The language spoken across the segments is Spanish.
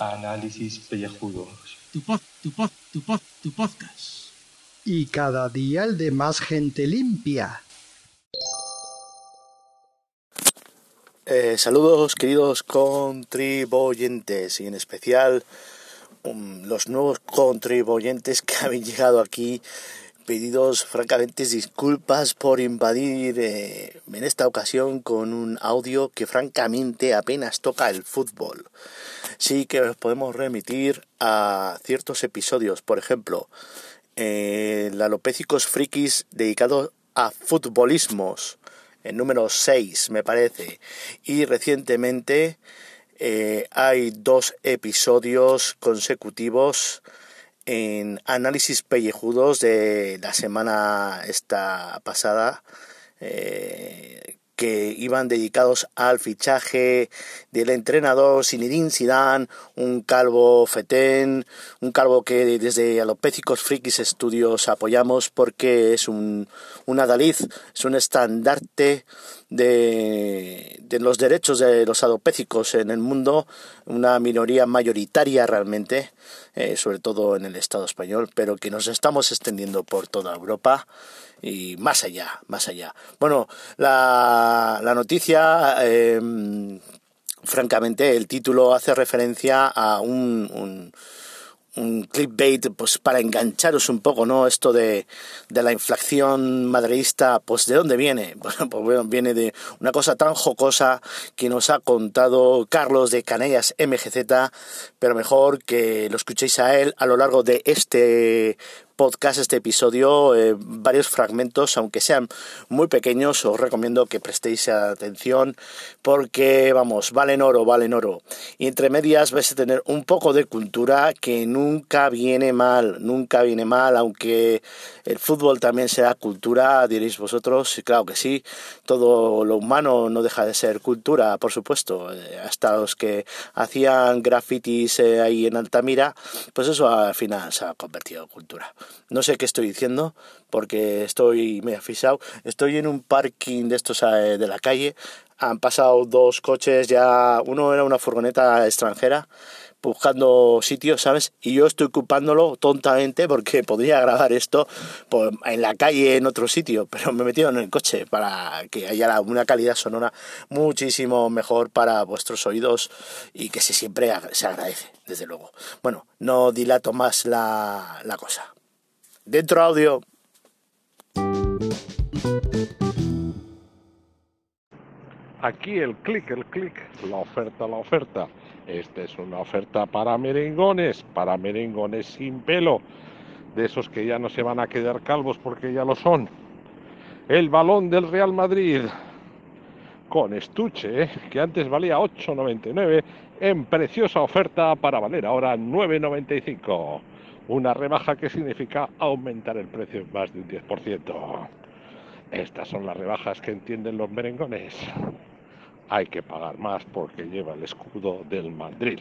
Análisis pellejudos. Tu pod, tu pod, tu pod, tu podcast. Y cada día el de más gente limpia. Eh, saludos queridos contribuyentes y en especial um, los nuevos contribuyentes que habéis llegado aquí pedidos francamente disculpas por invadir eh, en esta ocasión con un audio que francamente apenas toca el fútbol. Sí que os podemos remitir a ciertos episodios, por ejemplo, eh, la Lopécicos Frikis dedicado a futbolismos, el número 6 me parece, y recientemente eh, hay dos episodios consecutivos en análisis pellejudos de la semana esta pasada eh, que iban dedicados al fichaje del entrenador Zinedine Zidane, un calvo fetén, un calvo que desde Alopécicos Frikis Studios apoyamos porque es un, un adalid, es un estandarte de, de los derechos de los alopécicos en el mundo, una minoría mayoritaria realmente, eh, sobre todo en el Estado español, pero que nos estamos extendiendo por toda Europa y más allá, más allá. Bueno, la, la noticia, eh, francamente, el título hace referencia a un, un un clickbait pues para engancharos un poco, ¿no? Esto de, de la inflación madridista, pues ¿de dónde viene? Bueno, pues bueno, viene de una cosa tan jocosa que nos ha contado Carlos de Canellas MGZ, pero mejor que lo escuchéis a él a lo largo de este podcast, este episodio, eh, varios fragmentos, aunque sean muy pequeños, os recomiendo que prestéis atención porque, vamos, valen oro, valen oro. Y entre medias vais a tener un poco de cultura que nunca viene mal, nunca viene mal, aunque el fútbol también sea cultura, diréis vosotros, claro que sí, todo lo humano no deja de ser cultura, por supuesto, eh, hasta los que hacían grafitis eh, ahí en Altamira, pues eso al final se ha convertido en cultura. No sé qué estoy diciendo porque estoy medio afisado. Estoy en un parking de estos eh, de la calle. Han pasado dos coches ya. Uno era una furgoneta extranjera buscando sitios, ¿sabes? Y yo estoy ocupándolo tontamente porque podría grabar esto pues, en la calle, en otro sitio, pero me he metido en el coche para que haya una calidad sonora muchísimo mejor para vuestros oídos y que se siempre se agradece, desde luego. Bueno, no dilato más la, la cosa. Dentro audio. Aquí el clic, el clic, la oferta, la oferta. Esta es una oferta para merengones, para merengones sin pelo, de esos que ya no se van a quedar calvos porque ya lo son. El balón del Real Madrid, con estuche, ¿eh? que antes valía 8,99, en preciosa oferta para valer ahora 9,95. Una rebaja que significa aumentar el precio en más de un 10%. Estas son las rebajas que entienden los merengones. Hay que pagar más porque lleva el escudo del Madrid.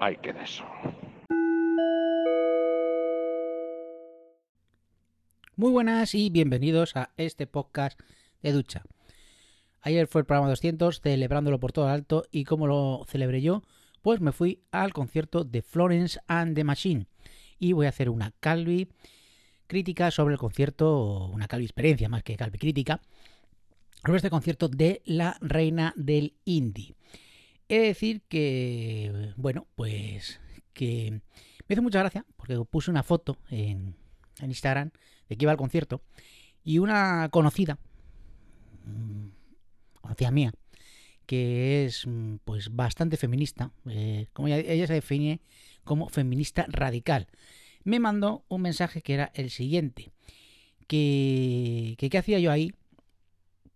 Hay que de eso. Muy buenas y bienvenidos a este podcast de ducha. Ayer fue el programa 200, celebrándolo por todo alto y como lo celebré yo, pues me fui al concierto de Florence and the Machine y voy a hacer una Calvi crítica sobre el concierto, una Calvi experiencia más que Calvi crítica, sobre este concierto de la reina del indie. He de decir que, bueno, pues que me hizo mucha gracia porque puse una foto en, en Instagram de que iba al concierto y una conocida, mm, conocida mía, que es mm, pues bastante feminista, eh, como ella, se define como feminista radical, me mandó un mensaje que era el siguiente, que, que qué hacía yo ahí,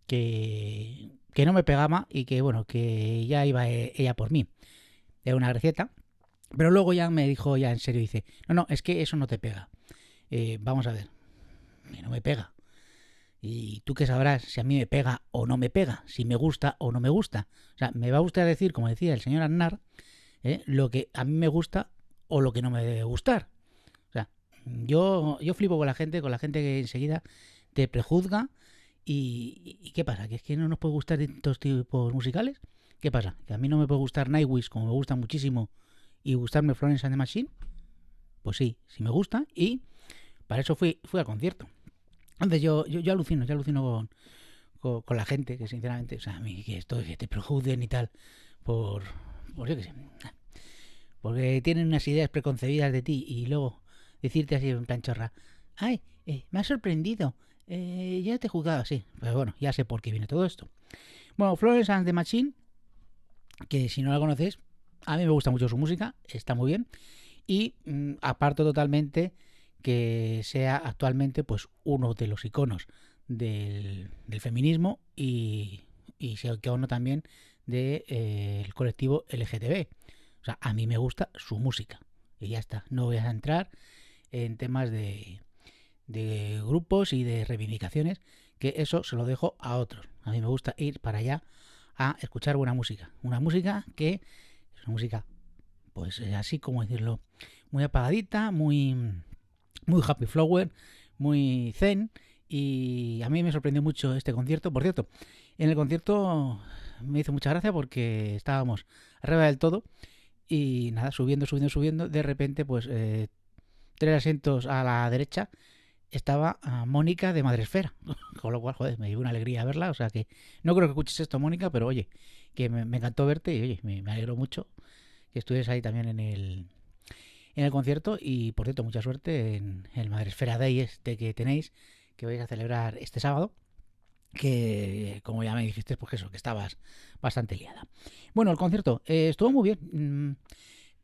que, que no me pegaba y que bueno, que ya iba eh, ella por mí. Era una receta, pero luego ya me dijo ya en serio, dice, no, no, es que eso no te pega. Eh, vamos a ver, que no me pega. Y tú que sabrás si a mí me pega o no me pega, si me gusta o no me gusta. O sea, me va a gustar decir, como decía el señor Aznar, ¿eh? lo que a mí me gusta o lo que no me debe gustar. O sea, yo, yo flipo con la gente, con la gente que enseguida te prejuzga ¿Y, qué pasa? ¿Que es que no nos puede gustar estos tipos musicales? ¿Qué pasa? ¿Que a mí no me puede gustar Nightwish como me gusta muchísimo y gustarme Florence and the Machine? Pues sí, sí me gusta y para eso fui, fui al concierto. Entonces yo, yo, yo alucino, yo alucino con, con, la gente, que sinceramente, o sea, a mí que esto que te prejuzguen y tal, por, por yo qué sé, porque tienen unas ideas preconcebidas de ti y luego decirte así en plan chorra, ay, eh, me ha sorprendido, eh, ya te he juzgado así, pero bueno, ya sé por qué viene todo esto. Bueno, Florence and the Machine, que si no la conocéis, a mí me gusta mucho su música, está muy bien, y mm, aparto totalmente que sea actualmente pues uno de los iconos del, feminismo y, y se icono también del de, eh, colectivo LGTB. O sea, a mí me gusta su música. Y ya está. No voy a entrar en temas de, de grupos y de reivindicaciones, que eso se lo dejo a otros. A mí me gusta ir para allá a escuchar buena música. Una música que es una música, pues así como decirlo, muy apagadita, muy, muy happy flower, muy zen. Y a mí me sorprendió mucho este concierto. Por cierto, en el concierto me hizo mucha gracia porque estábamos arriba del todo y nada, subiendo, subiendo, subiendo. De repente, pues eh, tres asientos a la derecha estaba uh, Mónica de Madresfera. Con lo cual, joder, me dio una alegría verla. O sea que no creo que escuches esto, Mónica, pero oye, que me, encantó verte y oye, me, me alegro mucho que estuvieras ahí también en el, en el concierto. Y por cierto, mucha suerte en el Madresfera Day este que tenéis, que vais a celebrar este sábado. Que, como ya me dijiste, pues eso, que estabas bastante liada. Bueno, el concierto eh, estuvo muy bien. Mm,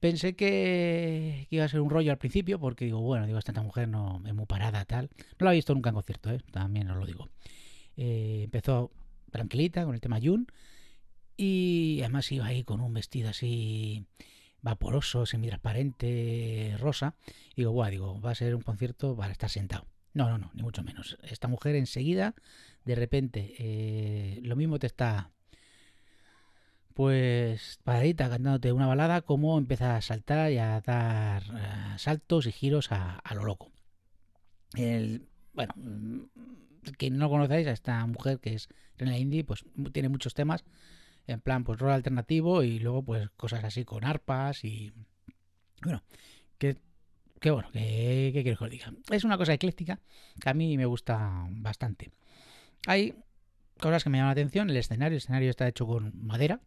Pensé que, que, iba a ser un rollo al principio, porque digo, bueno, digo, esta mujer no es muy parada, tal. No la he visto nunca en concierto, ¿eh? también os lo digo. Eh, empezó tranquilita con el tema Jun, y además iba ahí con un vestido así vaporoso, semitransparente, rosa. Y digo, bueno, digo, va a ser un concierto para estar sentado. No, no, no, ni mucho menos. Esta mujer enseguida, de repente, eh, lo mismo te está pues paradita cantándote una balada, como empieza a saltar y a dar uh, saltos y giros a, lo loco. El, bueno, quien no conocéis a esta mujer que es Rena Indie, pues tiene muchos temas, en plan, pues rol alternativo y luego pues cosas así con arpas y... Bueno, que, que bueno, que, que quiero que os diga. Es una cosa ecléctica que a mí me gusta bastante. Hay cosas que me llaman la atención, el escenario, el escenario está hecho con madera,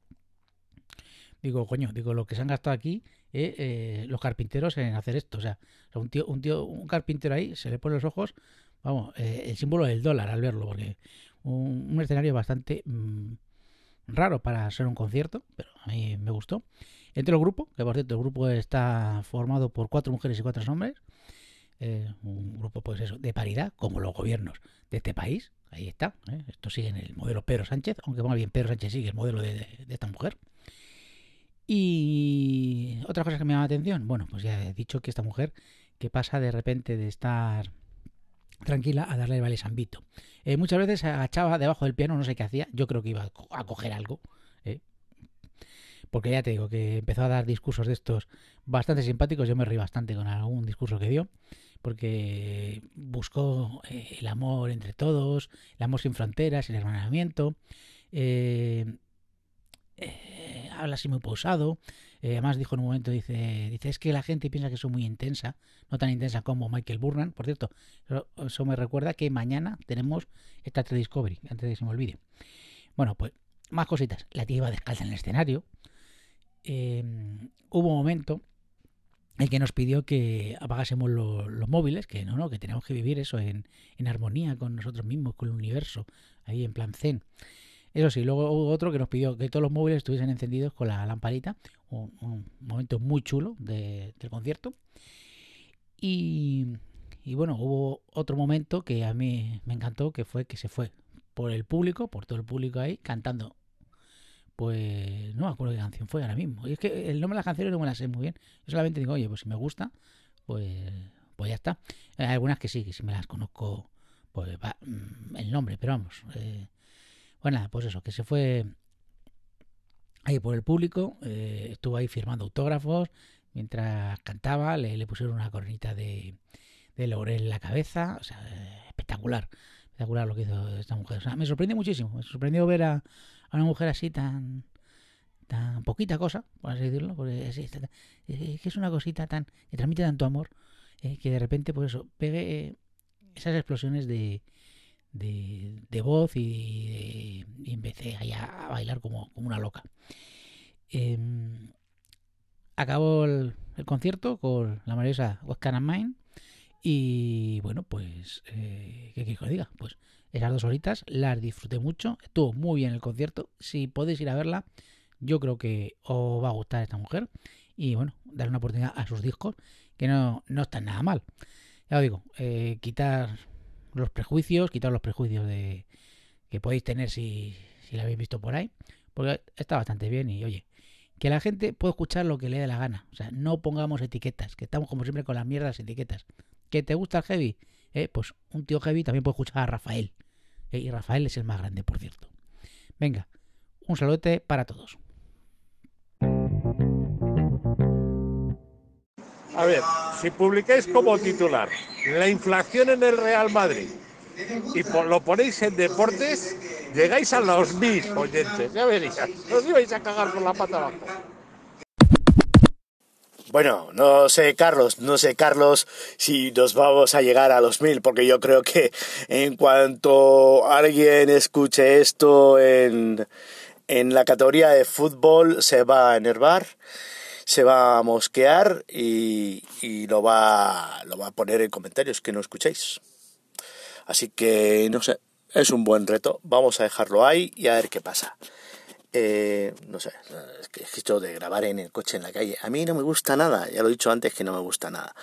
digo, coño, digo, lo que se han gastado aquí eh, eh, los carpinteros en hacer esto. O sea, un tío, un tío, un carpintero ahí se le pone los ojos, vamos, eh, el símbolo del dólar al verlo, porque un, un escenario bastante mmm, raro para ser un concierto, pero a mí me gustó. Entre el grupo, que por cierto, el grupo está formado por cuatro mujeres y cuatro hombres. Eh, un grupo, pues eso, de paridad, como los gobiernos de este país. Ahí está. ¿eh? Esto sigue en el modelo Pedro Sánchez, aunque más bien Pedro Sánchez sigue el modelo de, de, esta mujer. Y otra cosa que me llama la atención, bueno, pues ya he dicho que esta mujer que pasa de repente de estar tranquila a darle el vale Vito. Eh, muchas veces se agachaba debajo del piano, no sé qué hacía, yo creo que iba a coger algo. ¿eh? Porque ya te digo que empezó a dar discursos de estos bastante simpáticos, yo me reí bastante con algún discurso que dio, porque buscó eh, el amor entre todos, el amor sin fronteras, el hermanamiento. Eh, habla así muy pausado. Eh, además dijo en un momento, dice, dice, es que la gente piensa que soy muy intensa, no tan intensa como Michael Burnham. Por cierto, eso, me recuerda que mañana tenemos esta Discovery, antes de que se me olvide. Bueno, pues más cositas. La tía iba descalza en el escenario. Eh, hubo un momento en que nos pidió que apagásemos lo, los móviles, que no, no, que tenemos que vivir eso en, en armonía con nosotros mismos, con el universo, ahí en plan zen. Eso sí, luego hubo otro que nos pidió que todos los móviles estuviesen encendidos con la lamparita. Un, momento muy chulo de, del concierto. Y, bueno, hubo otro momento que a mí me encantó, que fue que se fue por el público, por todo el público ahí, cantando. Pues no me acuerdo qué canción fue ahora mismo. Y es que el nombre de la canción no me la sé muy bien. Yo solamente digo, oye, pues si me gusta, pues, pues ya está. Hay algunas que sí, que si me las conozco, pues va, el nombre, pero vamos. Eh, bueno, pues eso, que se fue ahí por el público, eh, estuvo ahí firmando autógrafos, mientras cantaba, le, pusieron una coronita de, de laurel en la cabeza, o sea, espectacular, espectacular lo que hizo esta mujer. O sea, me sorprendió muchísimo. Me sorprendió ver a, una mujer así tan tan poquita cosa, por así decirlo, porque es, una cosita tan que transmite tanto amor eh, que de repente, pues eso, pegue esas explosiones de, de, de voz y, de, y empecé ahí a, a bailar como, como, una loca. Eh, acabó el, concierto con la maravillosa What Can Mine y bueno, pues, eh, ¿qué quiero que os diga? Pues esas dos horitas las disfruté mucho, estuvo muy bien el concierto, si podéis ir a verla, yo creo que os va a gustar esta mujer y bueno, darle una oportunidad a sus discos que no, no están nada mal. Ya os digo, eh, quitar los prejuicios, quitar los prejuicios de que podéis tener si, si la habéis visto por ahí, porque está bastante bien y oye, que la gente pueda escuchar lo que le dé la gana. O sea, no pongamos etiquetas, que estamos como siempre con las mierdas etiquetas. ¿Que te gusta el heavy? Eh, pues un tío heavy también puede escuchar a Rafael. Eh, y Rafael es el más grande, por cierto. Venga, un saludote para todos. A ver, si publicáis como titular la inflación en el Real Madrid y lo ponéis en deportes, llegáis a los mil oyentes. Ya veréis, os ibais a cagar con la pata abajo. Bueno, no sé, Carlos, no sé, Carlos, si nos vamos a llegar a los mil, porque yo creo que en cuanto alguien escuche esto en, en la categoría de fútbol, se va a enervar se va a mosquear y, y, lo, va, lo va a poner en comentarios que no escuchéis. Así que, no sé, es un buen reto. Vamos a dejarlo ahí y a ver qué pasa. Eh, no sé, es que esto de grabar en el coche en la calle, a mí no me gusta nada. Ya lo he dicho antes que no me gusta nada.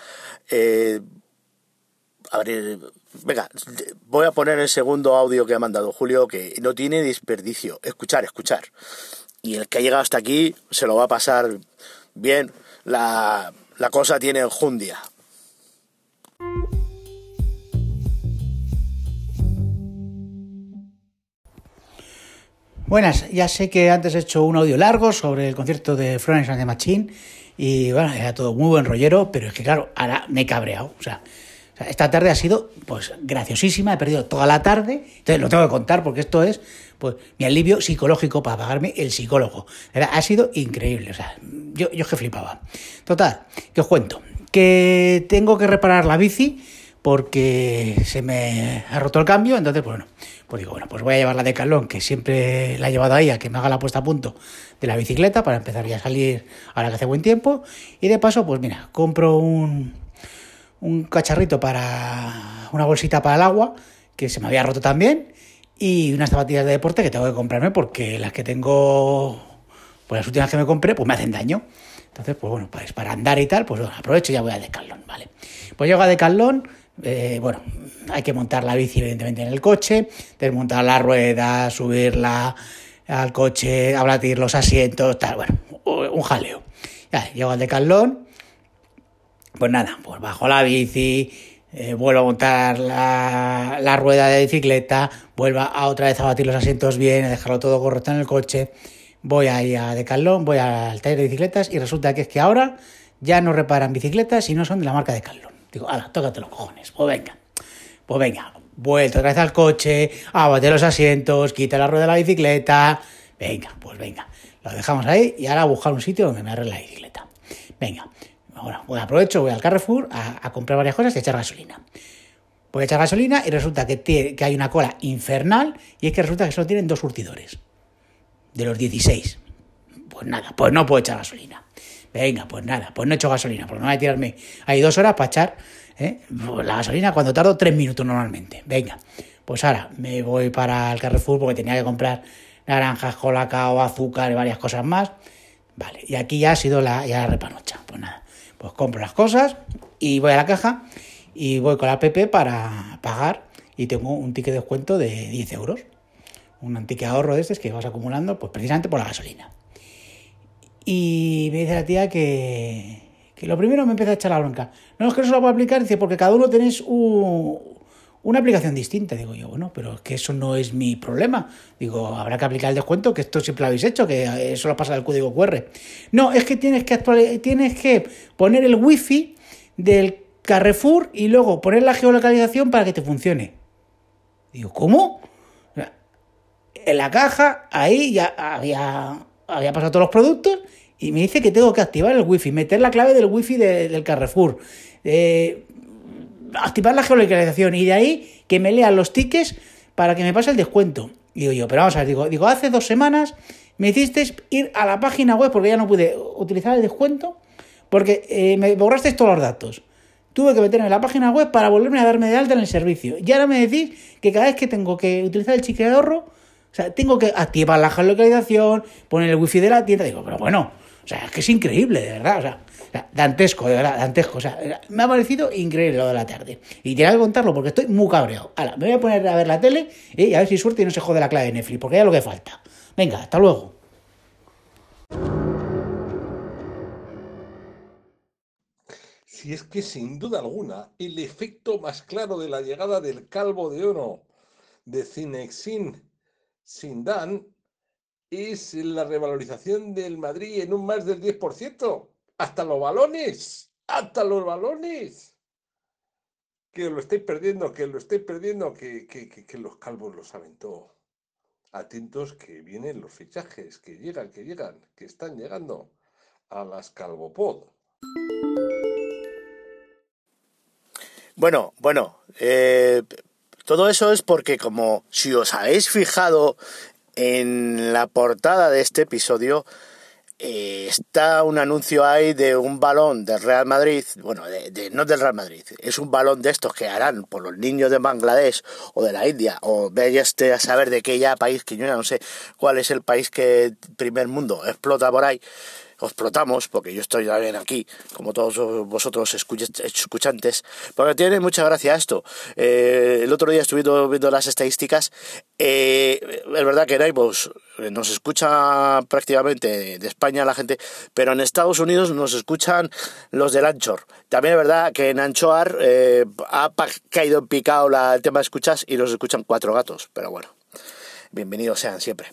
Eh, a ver, venga, voy a poner el segundo audio que ha mandado Julio, que no tiene desperdicio. Escuchar, escuchar. Y el que ha llegado hasta aquí se lo va a pasar bien, la, la cosa tiene enjundia. Buenas, ya sé que antes he hecho un audio largo sobre el concierto de Florence and the Machine y bueno, era todo muy buen rollero, pero es que claro, ahora me he cabreado. Esta tarde ha sido pues graciosísima, he perdido toda la tarde, entonces lo tengo que contar porque esto es pues mi alivio psicológico para pagarme el psicólogo. Era, ha sido increíble, o sea, yo, yo que flipaba. Total, que os cuento, que tengo que reparar la bici porque se me ha roto el cambio, entonces pues bueno, pues digo, bueno, pues voy a llevar la de Calón, que siempre la he llevado ahí a que me haga la puesta a punto de la bicicleta para empezar ya a salir ahora que hace buen tiempo, y de paso, pues mira, compro un, un cacharrito para una bolsita para el agua, que se me había roto también, y unas zapatillas de deporte que tengo que comprarme porque las que tengo, pues las últimas que me compré, pues me hacen daño. Entonces, pues bueno, pues para andar y tal, pues bueno, aprovecho y ya voy a Decathlon, ¿vale? Pues llego a Decathlon, eh, bueno, hay que montar la bici evidentemente en el coche, desmontar la rueda, subirla al coche, abatir los asientos, tal, bueno, un jaleo. Ya, llego al Decathlon, pues nada, pues bajo la bici, eh, vuelvo a montar la, rueda de bicicleta, vuelvo a otra vez a batir los asientos bien, a dejarlo todo correcto en el coche, voy ahí a Decathlon, voy al taller de bicicletas y resulta que es que ahora ya no reparan bicicletas y no son de la marca Decathlon. Digo, ala, tócate los cojones, pues venga, pues venga, vuelto otra vez al coche, abate los asientos, quita la rueda de la bicicleta, venga, pues venga, lo dejamos ahí y ahora a buscar un sitio donde me arregle la bicicleta. Venga, Ahora, voy aprovecho, voy al Carrefour a, comprar varias cosas y a echar gasolina. Voy a echar gasolina y resulta que, hay una cola infernal y es que resulta que solo tienen dos surtidores. De los 16. Pues nada, pues no puedo echar gasolina. Venga, pues nada, pues no he hecho gasolina, porque no voy a tirarme ahí dos horas para echar ¿eh? la gasolina cuando tardo tres minutos normalmente. Venga, pues ahora me voy para el Carrefour porque tenía que comprar naranjas, colacao, azúcar y varias cosas más. Vale, y aquí ya ha sido la, ya la repanocha. Pues nada, pues compro las cosas y voy a la caja y voy con la PP para pagar y tengo un ticket de descuento de 10 euros. Un ticket ahorro de estos que vas acumulando pues precisamente por la gasolina. Y me dice la tía que, que lo primero me empieza a echar la bronca. No es que no se lo puedo aplicar, dice, porque cada uno tenéis un, una aplicación distinta. Digo yo, bueno, pero es que eso no es mi problema. Digo, habrá que aplicar el descuento, que esto siempre lo habéis hecho, que eso lo pasa del código QR. No, es que tienes que tienes que poner el wifi del Carrefour y luego poner la geolocalización para que te funcione. Digo, ¿cómo? En la caja, ahí ya había, había pasado todos los productos y me dice que tengo que activar el wifi, meter la clave del wifi del Carrefour, eh, activar la geolocalización y de ahí que me lean los tickets para que me pase el descuento. Digo yo, pero vamos a ver, digo, digo, hace dos semanas me hiciste ir a la página web porque ya no pude utilizar el descuento porque eh, me borraste todos los datos. Tuve que meterme en la página web para volverme a darme de alta en el servicio. Y ahora me decís que cada vez que tengo que utilizar el chicle de ahorro, o sea, tengo que activar la geolocalización, poner el wifi de la tienda. Digo, pero bueno, o sea, es que es increíble, de verdad. O sea, dantesco, de verdad, dantesco. O sea, me ha parecido increíble lo de la tarde. Y tenía que contarlo porque estoy muy cabreado. Ahora, me voy a poner a ver la tele y a ver si suerte y no se jode la clave de Netflix, porque ya es lo que falta. Venga, hasta luego. Si es que sin duda alguna, el efecto más claro de la llegada del calvo de oro de Cinexin Sindan es la revalorización del Madrid en un más del 10%. Hasta los balones, hasta los balones. Que lo estáis perdiendo, que lo estáis perdiendo, que, que, que, los calvos lo saben todo. Atentos que vienen los fichajes, que llegan, que llegan, que están llegando a las Calvopod. Bueno, bueno, eh, todo eso es porque como si os habéis fijado en la portada de este episodio, eh, está un anuncio ahí de un balón del Real Madrid, bueno, de, no del Real Madrid, es un balón de estos que harán por los niños de Bangladesh o de la India, o vaya este a saber de qué ya país, que yo ya no sé cuál es el país que primer mundo explota por ahí, explotamos, porque yo estoy también aquí, como todos vosotros escuchantes, porque tiene mucha gracia esto. Eh, el otro día estuve viendo las estadísticas, eh, es verdad que en iVoox nos escucha prácticamente de España la gente, pero en Estados Unidos nos escuchan los del Anchor. También es verdad que en Anchoar eh, ha caído en picado el tema de escuchas y nos escuchan cuatro gatos, pero bueno, bienvenidos sean siempre.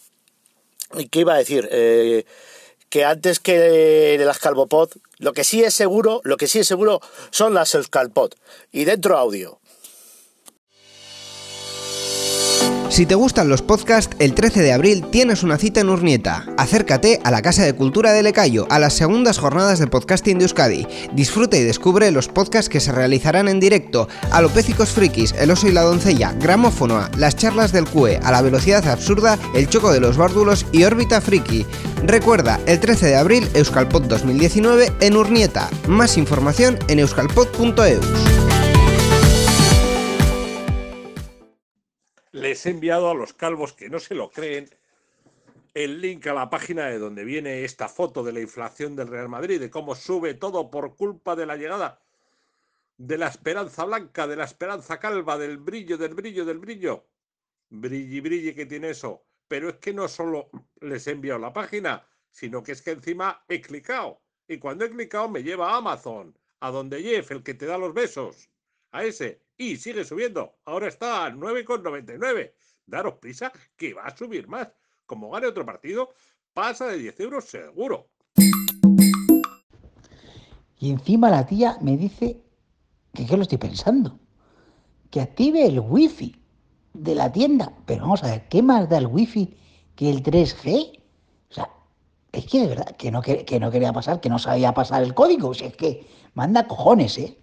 ¿Y qué iba a decir? Eh, que antes que de las Calvopod, lo que sí es seguro, lo que sí es seguro son las Euskalpod. Y dentro audio. Si te gustan los podcasts, el 13 de abril tienes una cita en Urnieta. Acércate a la Casa de Cultura de Lecayo a las segundas jornadas de podcasting de Euskadi. Disfruta y descubre los podcasts que se realizarán en directo, Alopécicos Frikis, El Oso y la Doncella, Gramófono, las charlas del CUE, a la velocidad absurda, El Choco de los Bárdulos y Órbita Friki. Recuerda, el 13 de abril, Euskalpod 2019 en Urnieta. Más información en euskalpod.eus. les he enviado a los calvos que no se lo creen el link a la página de donde viene esta foto de la inflación del Real Madrid, de cómo sube todo por culpa de la llegada de la esperanza blanca, de la esperanza calva, del brillo, del brillo, del brillo. Brilli, brilli que tiene eso. Pero es que no solo les he enviado la página, sino que es que encima he clicado. Y cuando he clicado me lleva a Amazon, a donde Jeff, el que te da los besos, a ese y sigue subiendo. Ahora está a 9,99. Daros prisa que va a subir más. Como gane otro partido, pasa de 10 euros seguro. Y encima la tía me dice que qué lo estoy pensando. Que active el wifi de la tienda. Pero vamos a ver, ¿qué más da el wifi que el 3G? O sea, es que de verdad, que no, que, no quería pasar, que no sabía pasar el código. O sea, es que manda cojones, ¿eh?